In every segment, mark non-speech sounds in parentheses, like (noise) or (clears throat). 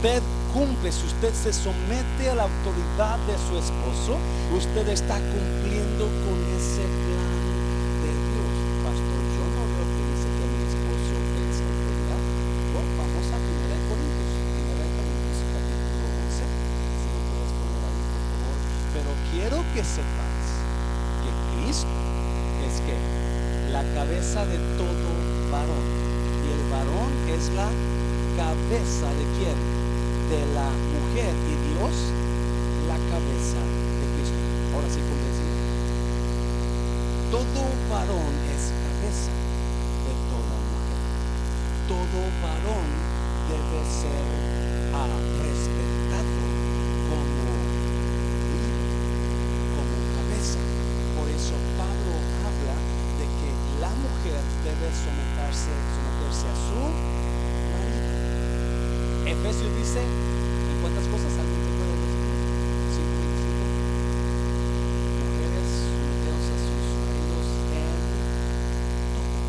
usted cumple, si usted se somete a la autoridad de su esposo, usted está cumpliendo con ese plan de Dios. Pastor, yo no veo que dice que mi esposo es autoridad. Bueno, vamos a 1 Corintios, 1 Corintios capítulo 11. Si lo puedes poner ahí, por favor. Pero quiero que sepas que Cristo es que la cabeza de todo varón. Y el varón es la cabeza de quién? De la mujer. Y Dios, la cabeza de Cristo. Ahora sí, convencido. Todo varón es cabeza de toda mujer. Todo varón debe ser ah, respetado como como cabeza. Por eso Pablo habla de que la mujer debe someterse, someterse a su marido. Efesios dice, ¿en cuántas cosas puede decir? Cinco, cinco. Mujeres someteos a sus maridos en todo.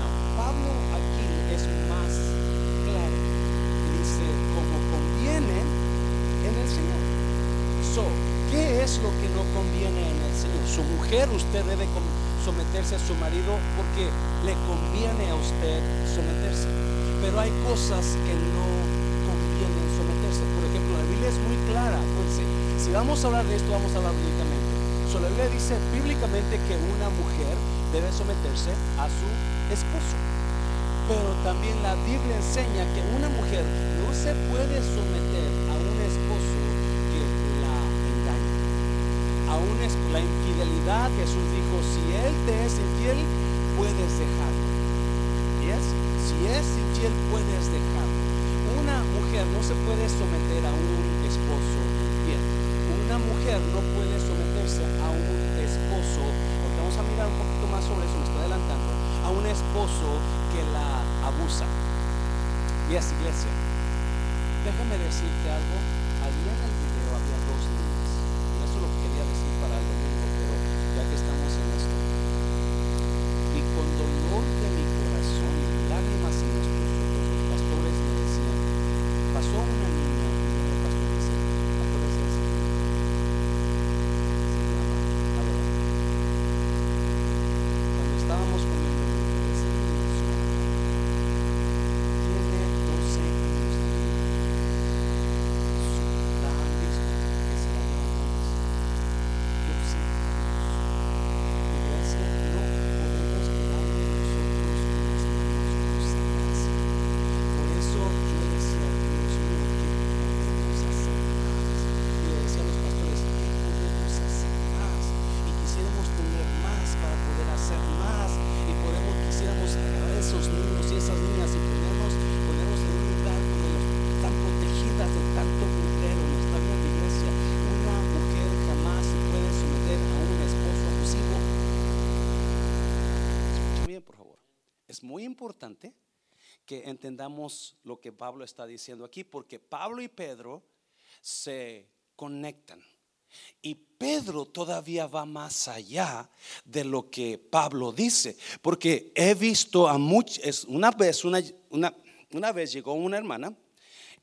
No, Pablo aquí es más claro. Dice, como conviene en el Señor. So, ¿qué es lo que no conviene en el Señor? Su mujer, usted debe com- someterse a su marido porque le conviene a usted someterse. Pero hay cosas que no convienen someterse. Por ejemplo, la Biblia es muy clara. Entonces, si vamos a hablar de esto, vamos a hablar bíblicamente. So, la Biblia dice bíblicamente que una mujer debe someterse a su esposo. Pero también la Biblia enseña que una mujer no se puede someter a un esposo que la engaña. Aún es la infidelidad, Jesús dijo, si él te es infiel, puedes dejarlo. ¿Yes? Si es infiel, puedes dejarlo. Una mujer no se puede someter a un esposo infiel. Una mujer no puede someterse a un esposo, porque vamos a mirar un poquito más sobre eso, me estoy adelantando, a un esposo que la abusa. Y es iglesia. Déjame decirte algo. Importante que entendamos lo que Pablo está diciendo aquí, porque Pablo y Pedro se conectan. Y Pedro todavía va más allá de lo que Pablo dice, porque he visto a muchos, una vez, una, una, una vez llegó una hermana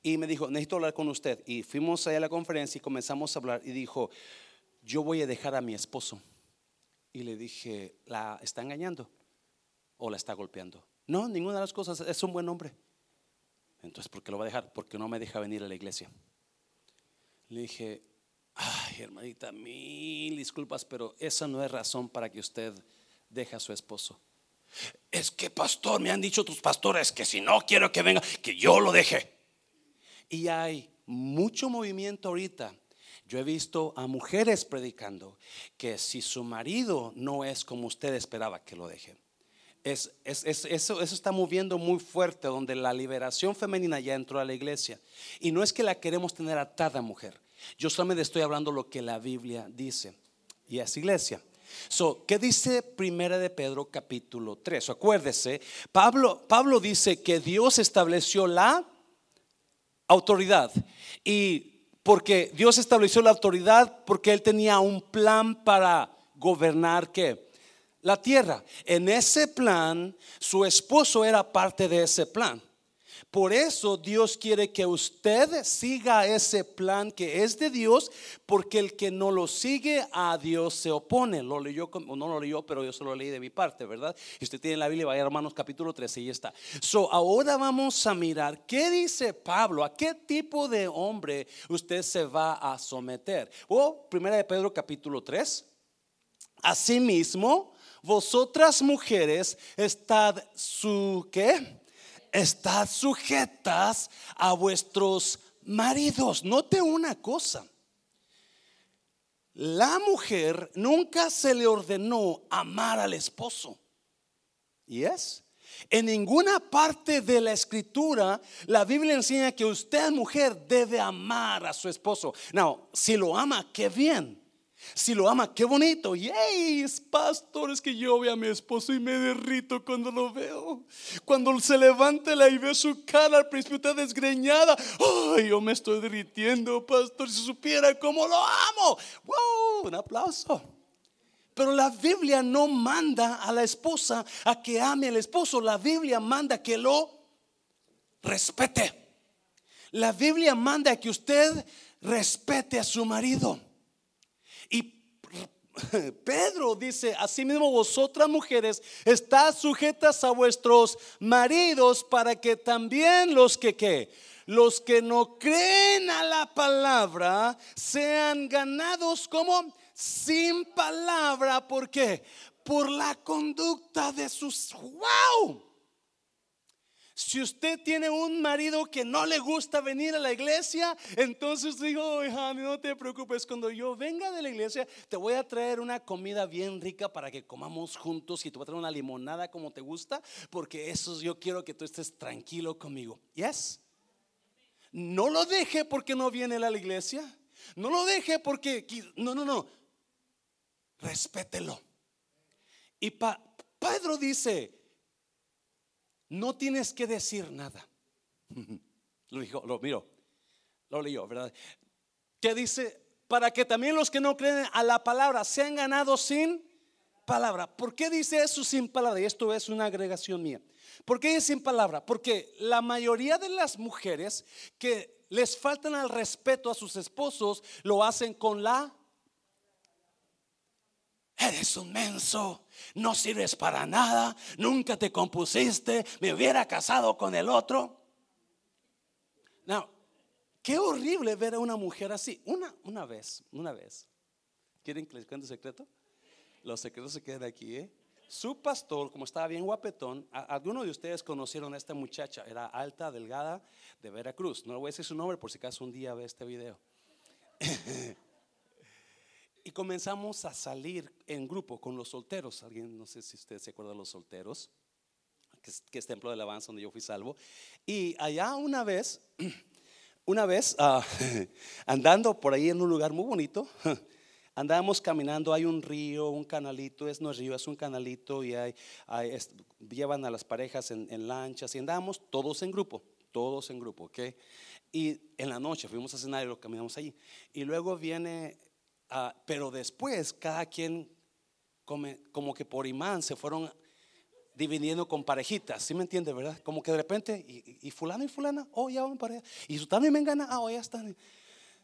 y me dijo, necesito hablar con usted. Y fuimos allá a la conferencia y comenzamos a hablar y dijo, yo voy a dejar a mi esposo. Y le dije, ¿la está engañando o la está golpeando? No, ninguna de las cosas, es un buen hombre. Entonces, ¿por qué lo va a dejar? Porque no me deja venir a la iglesia. Le dije, ay, hermanita, mil disculpas, pero esa no es razón para que usted deje a su esposo. Es que, pastor, me han dicho tus pastores que si no quiero que venga, que yo lo deje. Y hay mucho movimiento ahorita. Yo he visto a mujeres predicando que si su marido no es como usted esperaba que lo deje. Es, es- es- eso, eso está moviendo muy fuerte, donde la liberación femenina ya entró a la iglesia. Y no es que la queremos tener atada, mujer. Yo solamente estoy hablando lo que la Biblia dice. Y es iglesia. So, ¿Qué dice Primera de Pedro capítulo 3? Acuérdese, Pablo, Pablo dice que Dios estableció la autoridad. Y porque Dios estableció la autoridad, porque Él tenía un plan para gobernar qué? La tierra. En ese plan, su esposo era parte de ese plan. Por eso Dios quiere que usted siga ese plan que es de Dios, porque el que no lo sigue a Dios se opone. Lo leyó, no lo leyó, pero yo solo leí de mi parte, ¿verdad? Y usted tiene la Biblia, vaya hermanos capítulo 13 y está. So, ahora vamos a mirar qué dice Pablo, a qué tipo de hombre usted se va a someter. O primera de Pedro capítulo 3. Asimismo, vosotras mujeres estad su qué? sujetas a vuestros maridos. Note una cosa. La mujer nunca se le ordenó amar al esposo. ¿Y es? En ninguna parte de la escritura la Biblia enseña que usted, mujer, debe amar a su esposo. No, si lo ama, qué bien. Si lo ama, qué bonito. Yay, pastor, es que yo veo a mi esposo y me derrito cuando lo veo. Cuando se levanta y ve su cara al principio está desgreñada. Ay, yo me estoy derritiendo, pastor. Si supiera cómo lo amo. Wow, un aplauso. Pero la Biblia no manda a la esposa a que ame al esposo. La Biblia manda que lo respete. La Biblia manda que usted respete a su marido. (laughs) Pedro dice, asimismo vosotras mujeres, estás sujetas a vuestros maridos para que también los que ¿qué? los que no creen a la palabra sean ganados como sin palabra, ¿por qué? Por la conducta de sus wow. Si usted tiene un marido que no le gusta venir a la iglesia, entonces digo, hija, no te preocupes, cuando yo venga de la iglesia, te voy a traer una comida bien rica para que comamos juntos y te voy a traer una limonada como te gusta, porque eso yo quiero que tú estés tranquilo conmigo. ¿Yes? No lo deje porque no viene a la iglesia. No lo deje porque, no, no, no. Respételo. Y Pedro dice, no tienes que decir nada. (laughs) Lo dijo, lo miro, lo leyó, ¿verdad? Que dice, para que también los que no creen a la palabra sean ganados sin palabra. ¿Por qué dice eso sin palabra? Y esto es una agregación mía. ¿Por qué es sin palabra? Porque la mayoría de las mujeres que les faltan al respeto a sus esposos lo hacen con la Eres un menso, no sirves para nada, nunca te compusiste, me hubiera casado con el otro. No, qué horrible ver a una mujer así. Una, una vez, una vez. ¿Quieren que les cuente un secreto? Los secretos se quedan aquí, ¿eh? Su pastor, como estaba bien guapetón, algunos de ustedes conocieron a esta muchacha, era alta, delgada, de Veracruz. No le voy a decir su nombre por si acaso un día ve este video. (laughs) Y comenzamos a salir en grupo con los solteros. Alguien, no sé si usted se acuerda de los solteros, que es, Templo de Alabanza donde yo fui salvo. Y allá una vez, (clears throat) una vez, ah, (laughs) andando por ahí en un lugar muy bonito, (laughs) andábamos caminando, hay un río, un canalito, es no es río, es un canalito y hay, llevan a las parejas en, en, lanchas y andábamos todos en grupo, todos en grupo, ¿ok? Y en la noche fuimos a cenar y lo caminamos allí. Y luego viene Ah, pero después cada quien como que por imán se fueron dividiendo con parejitas, ¿sí me entiende, verdad? Como que de repente, y, fulano y fulana, oh, ya van allá. Y su también me gana, ah, oh, ya están.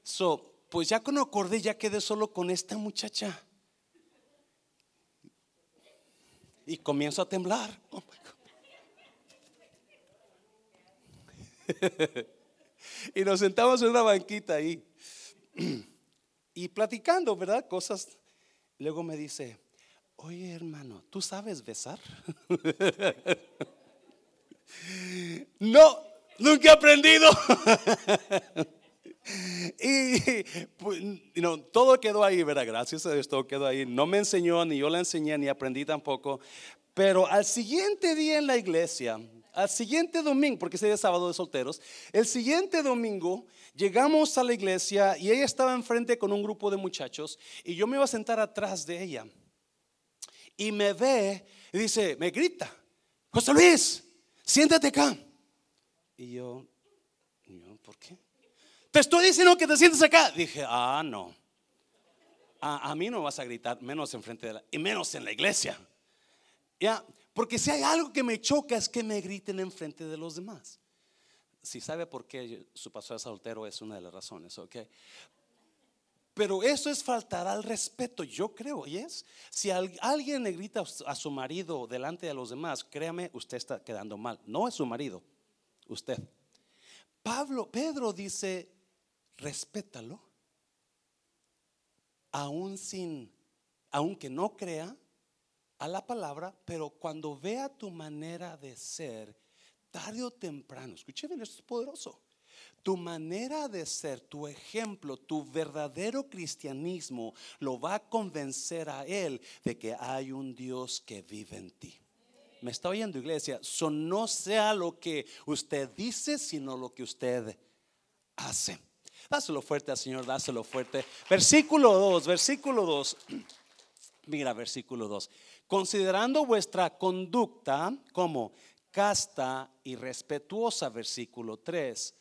So, pues ya cuando acordé, ya quedé solo con esta muchacha. Y comienzo a temblar. (laughs) Oh (laughs) y nos sentamos en una banquita ahí. (clears throat) y platicando, ¿verdad? Cosas. Luego me dice, oye hermano, ¿tú sabes besar? (laughs) no, nunca he aprendido. (laughs) y pues, todo quedó ahí, ¿verdad? Gracias a Dios, todo quedó ahí. No me enseñó, ni yo la enseñé, ni aprendí tampoco. Pero al siguiente día en la iglesia, al siguiente domingo, porque ese día es sábado de solteros, el siguiente domingo llegamos a la iglesia y ella estaba enfrente con un grupo de muchachos y yo me iba a sentar atrás de ella. Y me ve y dice, me grita, José Luis, siéntate acá. Y yo, ¿por qué? Te estoy diciendo que te sientes acá. Dije, ah, no. A, a mí no vas a gritar, menos enfrente de la, y menos en la iglesia. Ya, porque si hay algo que me choca es que me griten enfrente de los demás. Si sabe por qué su pastor es soltero es una de las razones, ¿ok? Pero eso es faltar al respeto, yo creo, ¿y es? Si alguien le grita a su marido delante de los demás, créame, usted está quedando mal. No es su marido, usted. Pablo, Pedro dice, respétalo, aún sin, aunque no crea a la palabra, pero cuando vea tu manera de ser, tarde o temprano, escuche bien, esto es poderoso tu manera de ser, tu ejemplo, tu verdadero cristianismo lo va a convencer a él de que hay un Dios que vive en ti. ¿Me está oyendo iglesia? So no sea lo que usted dice, sino lo que usted hace. Dáselo fuerte al Señor, dáselo fuerte. Versículo 2, versículo 2. (clears throat) Mira, versículo 2. Considerando vuestra conducta como casta y respetuosa, versículo 3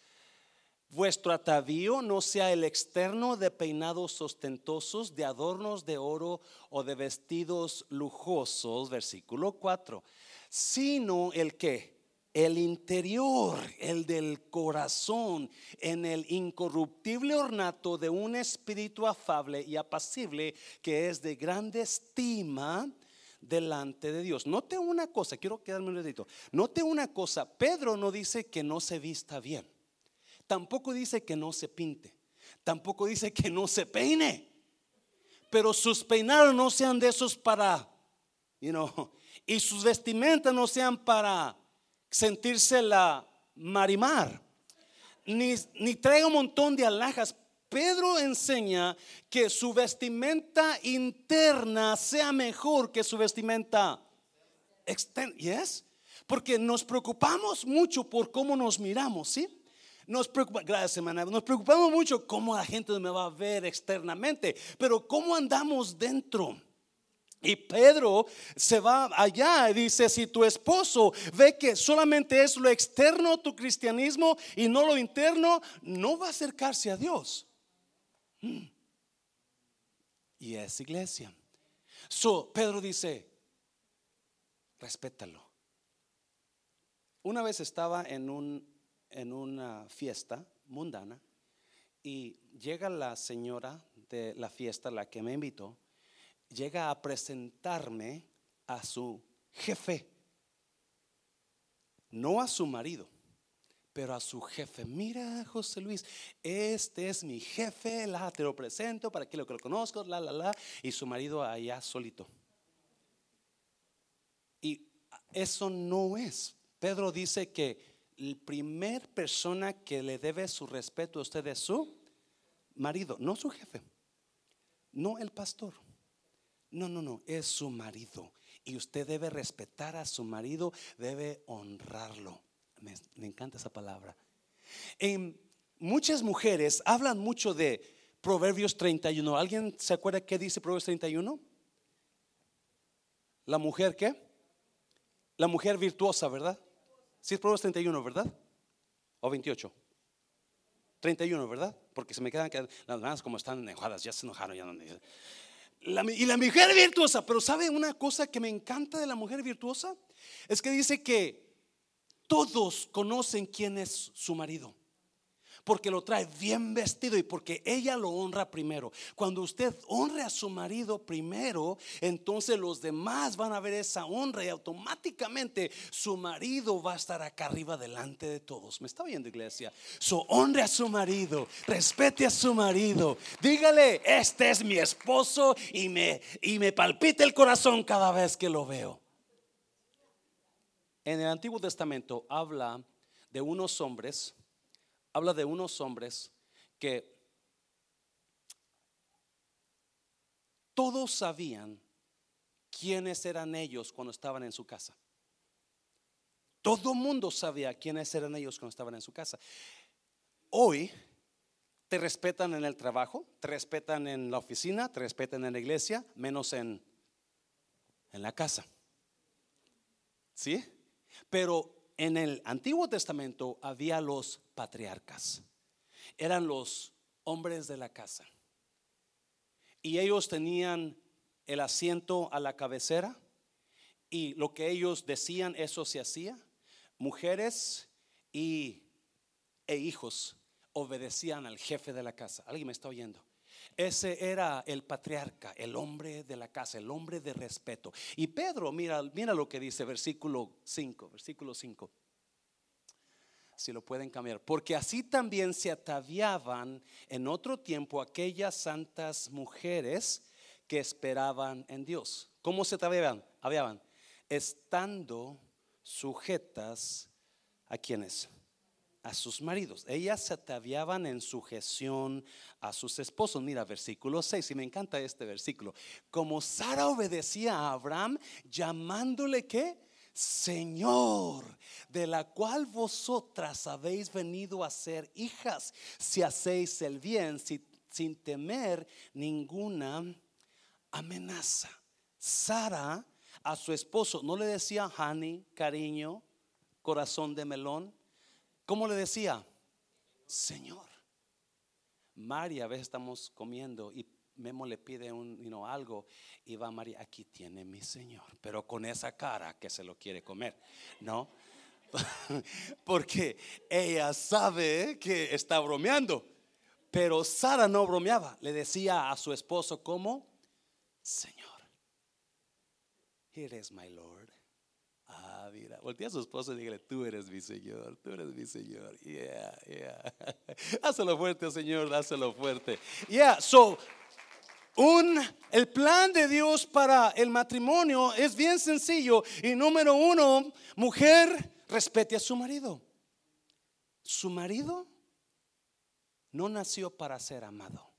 Vuestro atavío no sea el externo de peinados ostentosos, de adornos de oro o de vestidos lujosos, versículo 4, sino el que, el interior, el del corazón, en el incorruptible ornato de un espíritu afable y apacible que es de grande estima delante de Dios. Note una cosa, quiero quedarme un dedito. Note una cosa, Pedro no dice que no se vista bien. Tampoco dice que no se pinte. Tampoco dice que no se peine. Pero sus peinados no sean de esos para, you know, (laughs) y sus vestimentas no sean para sentirse la marimar. Ni, ni traiga un montón de alhajas. Pedro enseña que su vestimenta interna sea mejor que su vestimenta externa. ¿Yes? Porque nos preocupamos mucho por cómo nos miramos, ¿sí? Nos preocupa, gracias hermana, nos preocupamos mucho cómo la gente me va a ver externamente, pero cómo andamos dentro. Y Pedro se va allá y dice, si tu esposo ve que solamente es lo externo tu cristianismo y no lo interno, no va a acercarse a Dios. (gasps) Y es iglesia. So, Pedro dice, respétalo. Una vez estaba en un en una fiesta mundana y llega la señora de la fiesta, la que me invitó, llega a presentarme a su jefe, no a su marido, pero a su jefe. Mira, José Luis, este es mi jefe, la te lo presento para que lo que lo conozco, la, la, la, y su marido allá solito. Y eso no es. Pedro dice que el primer persona que le debe su respeto a usted es su marido, no su jefe, no el pastor. No, no, no, es su marido. Y usted debe respetar a su marido, debe honrarlo. Me, encanta esa palabra. Muchas mujeres hablan mucho de Proverbios 31. ¿Alguien se acuerda qué dice Proverbios 31? La mujer qué? La mujer virtuosa, ¿verdad? Si es Proverbios 31, ¿verdad? O 28. 31, ¿verdad? Porque se me quedan las manos como están enojadas, ya se enojaron, ya no. y la mujer virtuosa, pero ¿sabe una cosa que me encanta de la mujer virtuosa? Es que dice que todos conocen quién es su marido porque lo trae bien vestido y porque ella lo honra primero. Cuando usted honre a su marido primero, entonces los demás van a ver esa honra y automáticamente su marido va a estar acá arriba delante de todos. ¿Me está viendo iglesia? So honre a su marido, respete a su marido. Dígale, este es mi esposo y me y me palpita el corazón cada vez que lo veo. En el Antiguo Testamento habla de unos hombres habla de unos hombres que todos sabían quiénes eran ellos cuando estaban en su casa. Todo el mundo sabía quiénes eran ellos cuando estaban en su casa. Hoy te respetan en el trabajo, te respetan en la oficina, te respetan en la iglesia, menos en, en la casa. ¿Sí? Pero en el Antiguo Testamento había los patriarcas. Eran los hombres de la casa. Y ellos tenían el asiento a la cabecera y lo que ellos decían, eso se hacía. Mujeres y, e hijos obedecían al jefe de la casa. ¿Alguien me está oyendo? Ese era el patriarca, el hombre de la casa, el hombre de respeto. Y Pedro, mira, mira lo que dice versículo 5, versículo 5. Si lo pueden cambiar. Porque así también se ataviaban en otro tiempo aquellas santas mujeres que esperaban en Dios. ¿Cómo se ataviaban? Estando sujetas a quienes? A sus maridos. Ellas se ataviaban en sujeción a sus esposos. Mira, versículo 6, y me encanta este versículo. Como Sara obedecía a Abraham, llamándole que Señor, de la cual vosotras habéis venido a ser hijas, si hacéis el bien, sin temer ninguna amenaza. Sara a su esposo no le decía honey, cariño, corazón de melón ¿Cómo le decía? Señor. María, a veces estamos comiendo y Memo le pide un, algo y va María, aquí tiene mi Señor, pero con esa cara que se lo quiere comer, ¿no? (laughs) Porque ella sabe que está bromeando, pero Sara no bromeaba, le decía a su esposo como, Señor, here is my Lord. Mira, voltea a su esposo y dígale, tú eres mi Señor, tú eres mi Señor. Yeah, yeah. (laughs) Dáselo fuerte, Señor, dáselo fuerte. Yeah, so, un, el plan de Dios para el matrimonio es bien sencillo. Y número uno, mujer, respete a su marido. Su marido no nació para ser amado.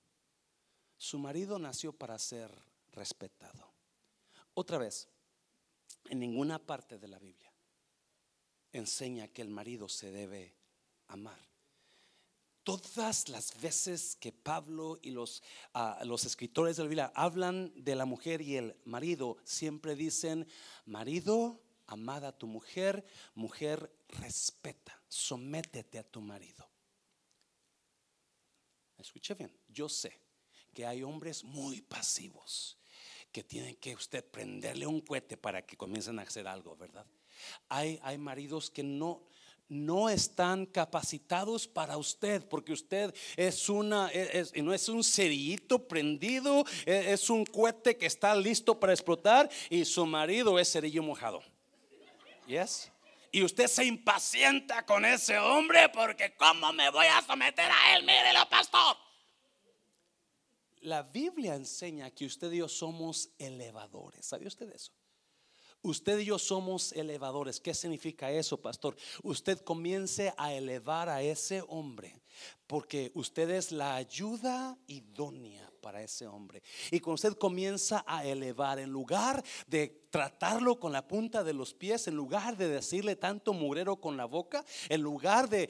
Su marido nació para ser respetado. Otra vez, en ninguna parte de la Biblia enseña que el marido se debe amar. Todas las veces que Pablo y los, ah, escritores de la Biblia hablan de la mujer y el marido, siempre dicen, marido, amada a tu mujer, mujer, respeta, sométete a tu marido. Escuche bien, yo sé que hay hombres muy pasivos que tienen que usted prenderle un cohete para que comiencen a hacer algo, ¿verdad? Hay, hay maridos que no, no están capacitados para usted, porque usted es una, es, no es un cerillito prendido, es, es, un cohete que está listo para explotar y su marido es cerillo mojado. Yes. Y usted se impacienta con ese hombre porque ¿cómo me voy a someter a él? Mírelo, pastor. La Biblia enseña que usted y yo somos elevadores. ¿Sabe usted eso? Usted y yo somos elevadores. ¿Qué significa eso, pastor? Usted comience a elevar a ese hombre porque usted es la ayuda idónea para ese hombre. Y cuando usted comienza a elevar, en lugar de tratarlo con la punta de los pies, en lugar de decirle tanto murero con la boca, en lugar de,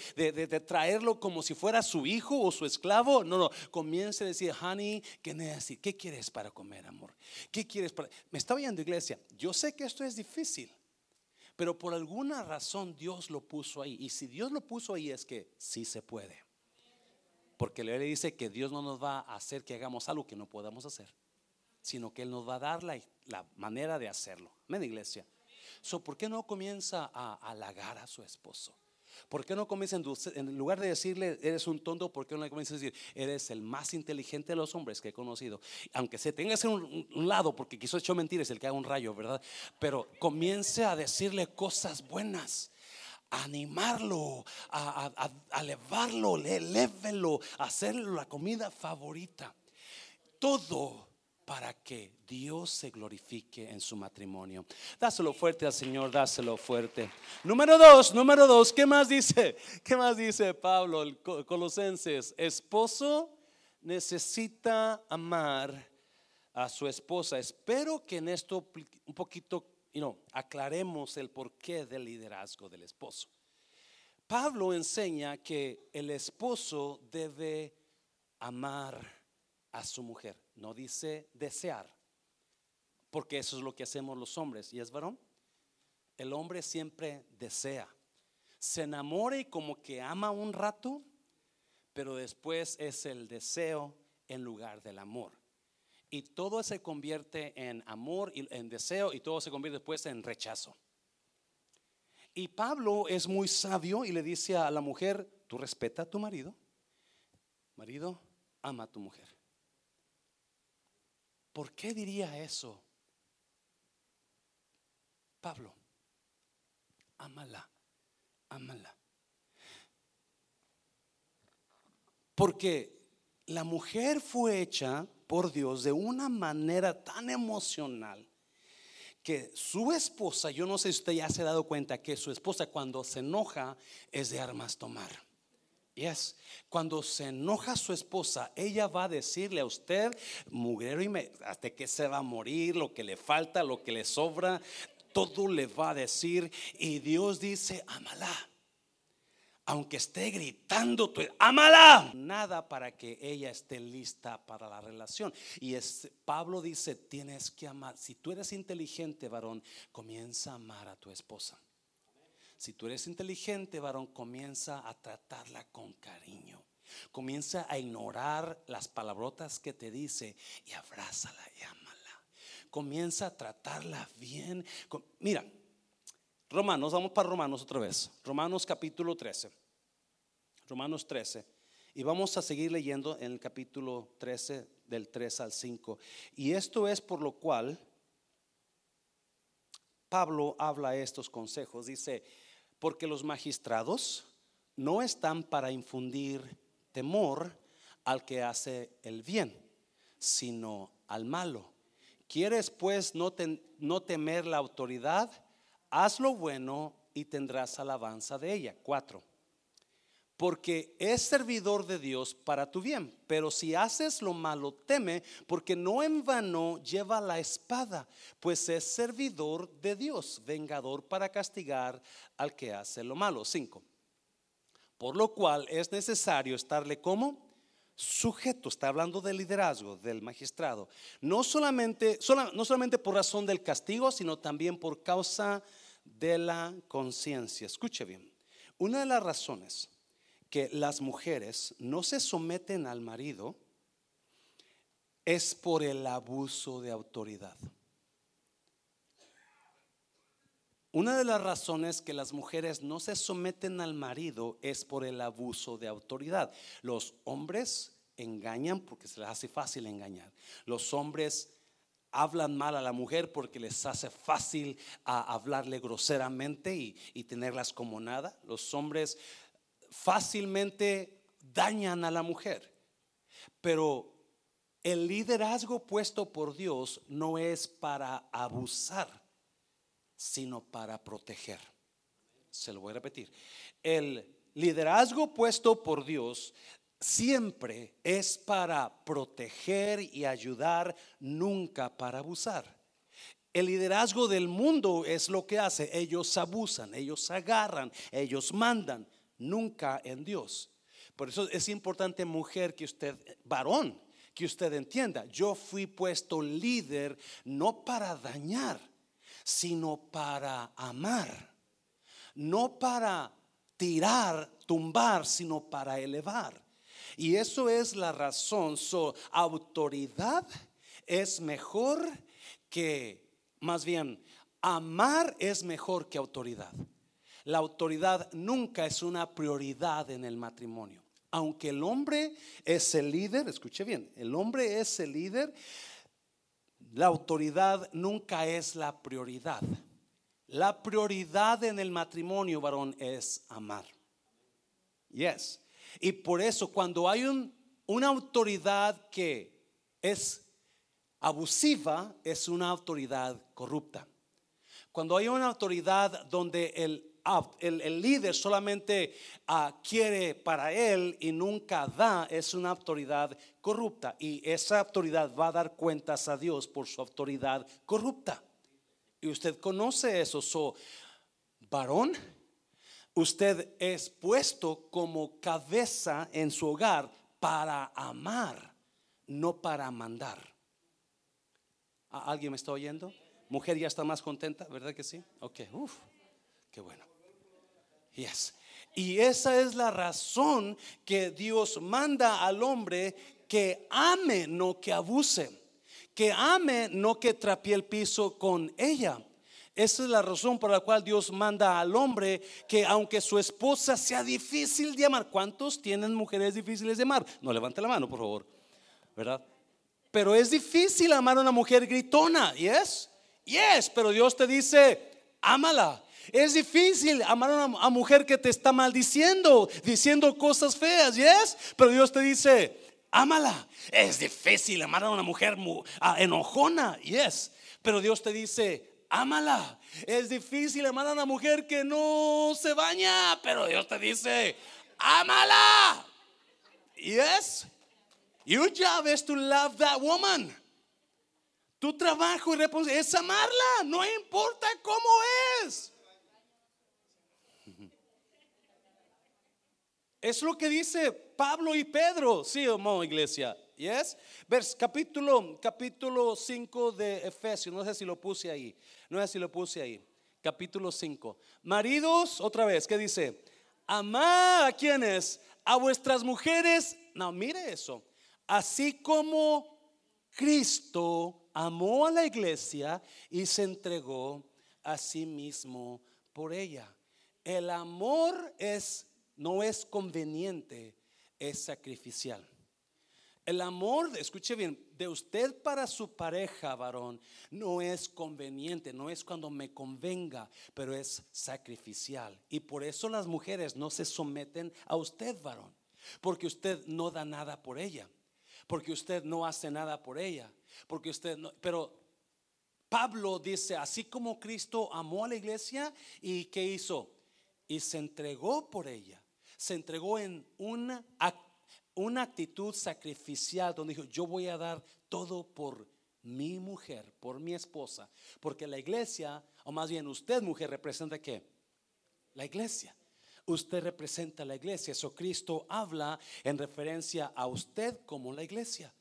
traerlo como si fuera su hijo o su esclavo, no, no, comience a decir, honey, ¿qué necesitas? ¿Qué quieres para comer, amor? ¿Qué quieres para.? Me está oyendo, iglesia. Yo sé que esto es difícil. Pero por alguna razón Dios lo puso ahí. Y si Dios lo puso ahí es que sí se puede. Porque le dice que Dios no nos va a hacer que hagamos algo que no podamos hacer, sino que Él nos va a dar la, manera de hacerlo. Amén, iglesia. So, ¿Por qué no comienza a halagar a su esposo? ¿Por qué no comienza en lugar de decirle eres un tonto, por qué no le comienza a decir eres el más inteligente de los hombres que he conocido? Aunque se tenga que ser un, lado, porque quiso echar mentiras el que haga un rayo, ¿verdad? Pero comience a decirle cosas buenas animarlo, a, elevarlo, elévelo, hacerlo la comida favorita. Todo para que Dios se glorifique en su matrimonio. Dáselo fuerte al Señor, dáselo fuerte. Número dos, número dos, ¿qué más dice? (laughs) ¿Qué más dice Pablo, el Colosenses? Esposo necesita amar a su esposa. Espero que en esto un poquito no, aclaremos el porqué del liderazgo del esposo. Pablo enseña que el esposo debe amar a su mujer, no dice desear, porque eso es lo que hacemos los hombres. ¿Y es varón? El hombre siempre desea, se enamora y como que ama un rato, pero después es el deseo en lugar del amor. Y todo se convierte en amor y en deseo y todo se convierte después en rechazo. Y Pablo es muy sabio y le dice a la mujer, tú respeta a tu marido. Marido, ama a tu mujer. ¿Por qué diría eso? Pablo, ámala, ámala. Porque la mujer fue hecha por Dios de una manera tan emocional que su esposa, yo no sé si usted ya se ha dado cuenta que su esposa cuando se enoja es de armas tomar. Yes. Cuando se enoja su esposa, ella va a decirle a usted, mugrero y me, hasta que se va a morir, lo que le falta, lo que le sobra, todo le va a decir. Y Dios dice, amala aunque esté gritando, amala. Nada para que ella esté lista para la relación. Y Pablo dice, tienes que amar. Si tú eres inteligente, varón, comienza a amar a tu esposa. Si tú eres inteligente, varón, comienza a tratarla con cariño. Comienza a ignorar las palabrotas que te dice y abrázala y amala. Comienza a tratarla bien. Mira, Romanos, vamos para Romanos otra vez. Romanos capítulo 13. Romanos 13. Y vamos a seguir leyendo en el capítulo 13 del 3 al 5. Y esto es por lo cual Pablo habla estos consejos. Dice, porque los magistrados no están para infundir temor al que hace el bien, sino al malo. ¿Quieres pues no, no temer la autoridad? Haz lo bueno y tendrás alabanza de ella. Cuatro. Porque es servidor de Dios para tu bien. Pero si haces lo malo, teme, porque no en vano lleva la espada, pues es servidor de Dios, vengador para castigar al que hace lo malo. Cinco. Por lo cual es necesario estarle como sujeto, está hablando del liderazgo del magistrado, no solamente, no solamente por razón del castigo, sino también por causa de la conciencia. Escuche bien, una de las razones que las mujeres no se someten al marido es por el abuso de autoridad. Una de las razones que las mujeres no se someten al marido es por el abuso de autoridad. Los hombres engañan porque se les hace fácil engañar. Los hombres hablan mal a la mujer porque les hace fácil hablarle groseramente y, y tenerlas como nada. Los hombres fácilmente dañan a la mujer. Pero el liderazgo puesto por Dios no es para abusar, sino para proteger. Se lo voy a repetir. El liderazgo puesto por Dios siempre es para proteger y ayudar, nunca para abusar. El liderazgo del mundo es lo que hace. Ellos abusan, ellos agarran, ellos mandan, nunca en Dios. Por eso es importante, mujer, que usted, varón, que usted entienda, yo fui puesto líder no para dañar, sino para amar, no para tirar, tumbar, sino para elevar. Y eso es la razón. Su autoridad es mejor que, más bien, amar es mejor que autoridad. La autoridad nunca es una prioridad en el matrimonio. Aunque el hombre es el líder, escuche bien, el hombre es el líder, la autoridad nunca es la prioridad. La prioridad en el matrimonio, varón, es amar. Yes. Y por eso cuando hay una autoridad que es abusiva, es una autoridad corrupta. Cuando hay una autoridad donde el, el, líder solamente ah, quiere para él y nunca da, es una autoridad corrupta. Y esa autoridad va a dar cuentas a Dios por su autoridad corrupta. Y usted conoce eso. So, varón, Usted es puesto como cabeza en su hogar para amar, no para mandar. ¿Alguien me está oyendo? Mujer ya está más contenta, ¿verdad que sí? Ok, uff, qué bueno. Yes. Y esa es la razón que Dios manda al hombre que ame, no que abuse que ame, no que trapee el piso con ella. Esa es la razón por la cual Dios manda al hombre que aunque su esposa sea difícil de amar, ¿cuántos tienen mujeres difíciles de amar? No levante la mano, por favor. ¿Verdad? Pero es difícil amar a una mujer gritona, ¿yes? Yes, pero Dios te dice, ámala. Es difícil amar a una mujer que te está maldiciendo, diciendo cosas feas, ¿yes? Pero Dios te dice, ámala. Es difícil amar a una mujer enojona, yes. Pero Dios te dice, ámala. Es difícil amar a una mujer que no se baña, pero Dios te dice, ámala. Yes. Your job is to love that woman. Tu trabajo y es amarla, no importa cómo es. Es lo que dice Pablo y Pedro, sí o no, iglesia. Yes? Vers, capítulo, capítulo 5 de Efesios, no sé si lo puse ahí, no sé si lo puse ahí. Capítulo 5. Maridos, otra vez, ¿qué dice? Amad a quienes, a vuestras mujeres. No, mire eso. Así como Cristo amó a la iglesia y se entregó a sí mismo por ella. El amor es no es conveniente, es sacrificial. El amor, escuche bien, de usted para su pareja, varón, no es conveniente, no es cuando me convenga, pero es sacrificial. Y por eso las mujeres no se someten a usted, varón, porque usted no da nada por ella, porque usted no hace nada por ella, porque usted no, pero Pablo dice, así como Cristo amó a la iglesia y qué hizo, y se entregó por ella, se entregó en una una actitud sacrificial donde dijo, yo voy a dar todo por mi mujer, por mi esposa, porque la iglesia, o más bien usted mujer, representa qué? La iglesia. Usted representa la iglesia. Eso Cristo habla en referencia a usted como la iglesia.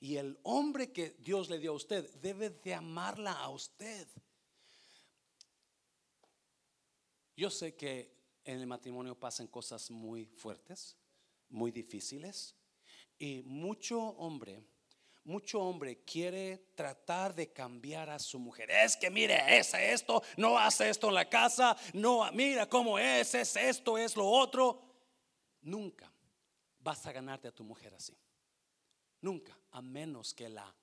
Y el hombre que Dios le dio a usted debe de amarla a usted. Yo sé que en el matrimonio pasan cosas muy fuertes muy difíciles y mucho hombre, mucho hombre quiere tratar de cambiar a su mujer. Es que mire, es esto, no hace esto en la casa, no, mira cómo es, es esto, es lo otro. Nunca vas a ganarte a tu mujer así. Nunca, a menos que la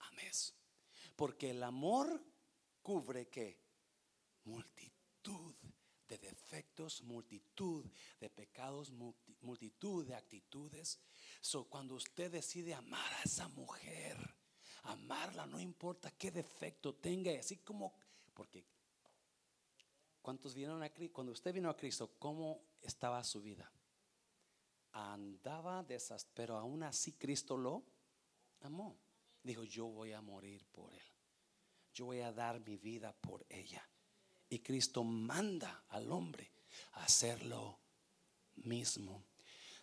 ames. Porque el amor cubre que multitud de defectos, multitud de pecados, multitud de actitudes. So, cuando usted decide amar a esa mujer, amarla, no importa qué defecto tenga, así como, porque ¿cuántos vinieron a Cristo? Cuando usted vino a Cristo, ¿cómo estaba su vida? Andaba de pero aún así Cristo lo amó. Dijo, yo voy a morir por él. Yo voy a dar mi vida por ella. Y Cristo manda al hombre a hacer lo mismo.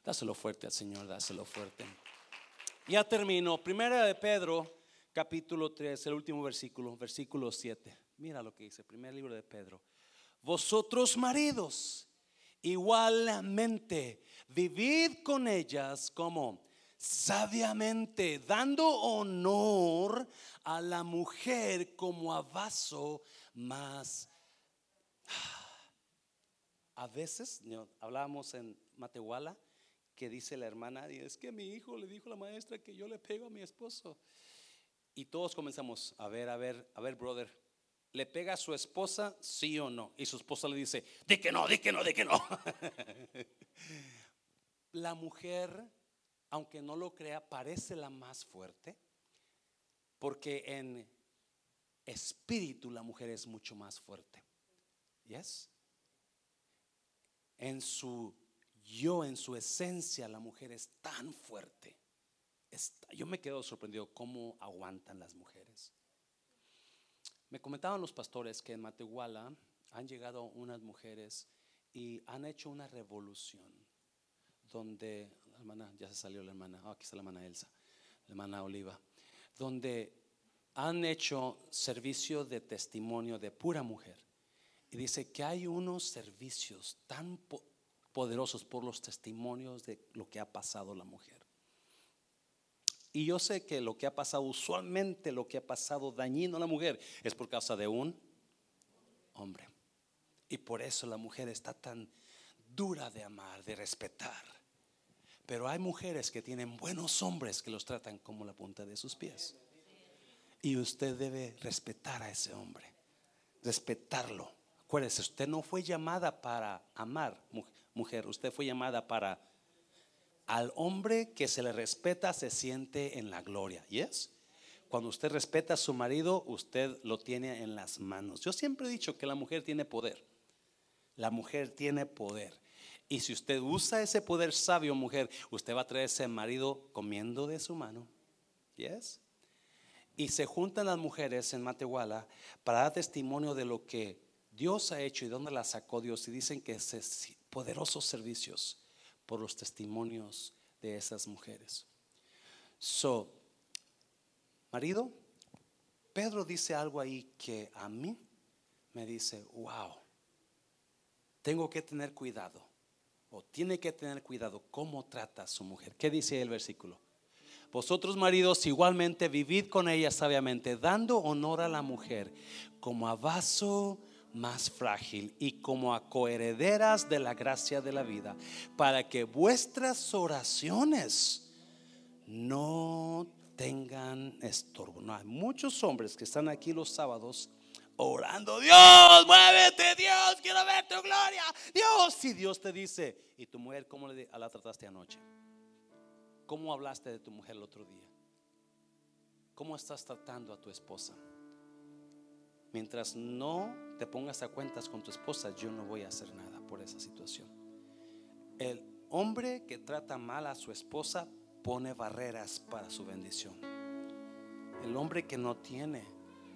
Dáselo fuerte al Señor, dáselo fuerte. Ya termino. Primera de Pedro, capítulo 3, el último versículo, versículo 7. Mira lo que dice, primer libro de Pedro. Vosotros maridos, igualmente, vivid con ellas como sabiamente, dando honor a la mujer como a vaso más a veces, hablábamos en Matehuala, que dice la hermana, es que mi hijo le dijo a la maestra que yo le pego a mi esposo. Y todos comenzamos, a ver, a ver, a ver, brother, ¿le pega a su esposa, sí o no? Y su esposa le dice, di que no, di que no, di que no. (laughs) la mujer, aunque no lo crea, parece la más fuerte, porque en espíritu la mujer es mucho más fuerte. Yes. En su yo, en su esencia, la mujer es tan fuerte. yo me quedo sorprendido cómo aguantan las mujeres. Me comentaban los pastores que en Matehuala han llegado unas mujeres y han hecho una revolución donde, la hermana, ya se salió la hermana, oh, aquí está la hermana Elsa, la hermana Oliva, donde han hecho servicio de testimonio de pura mujer dice que hay unos servicios tan poderosos por los testimonios de lo que ha pasado la mujer. Y yo sé que lo que ha pasado, usualmente lo que ha pasado dañino a la mujer es por causa de un hombre. Y por eso la mujer está tan dura de amar, de respetar. Pero hay mujeres que tienen buenos hombres que los tratan como la punta de sus pies. Y usted debe respetar a ese hombre, respetarlo. Acuérdese, usted no fue llamada para amar, mujer, usted fue llamada para al hombre que se le respeta se siente en la gloria. ¿Yes? Cuando usted respeta a su marido, usted lo tiene en las manos. Yo siempre he dicho que la mujer tiene poder. La mujer tiene poder. Y si usted usa ese poder sabio, mujer, usted va a traer ese marido comiendo de su mano. ¿Yes? Y se juntan las mujeres en Matehuala para dar testimonio de lo que Dios ha hecho y dónde la sacó Dios. Y dicen que es poderosos servicios por los testimonios de esas mujeres. So, marido, Pedro dice algo ahí que a mí me dice, wow, tengo que tener cuidado, o tiene que tener cuidado cómo trata a su mujer. ¿Qué dice el versículo? Vosotros maridos igualmente vivid con ella sabiamente, dando honor a la mujer como a vaso más frágil y como a coherederas de la gracia de la vida, para que vuestras oraciones no tengan estorbo. No, hay muchos hombres que están aquí los sábados orando, Dios, muévete, Dios, quiero ver tu gloria. Dios, si Dios te dice, ¿y tu mujer cómo la trataste anoche? ¿Cómo hablaste de tu mujer el otro día? ¿Cómo estás tratando a tu esposa? Mientras no te pongas a cuentas con tu esposa, yo no voy a hacer nada por esa situación. El hombre que trata mal a su esposa pone barreras para su bendición. El hombre que no tiene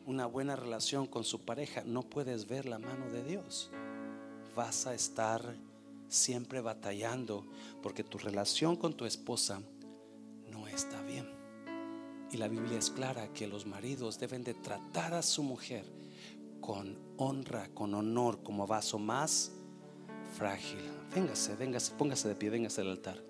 una buena relación con su pareja, no puedes ver la mano de Dios. Vas a estar siempre batallando porque tu relación con tu esposa no está bien. Y la Biblia es clara que los maridos deben de tratar a su mujer con honra, con honor, como vaso más frágil. Véngase, véngase, póngase de pie, véngase al altar.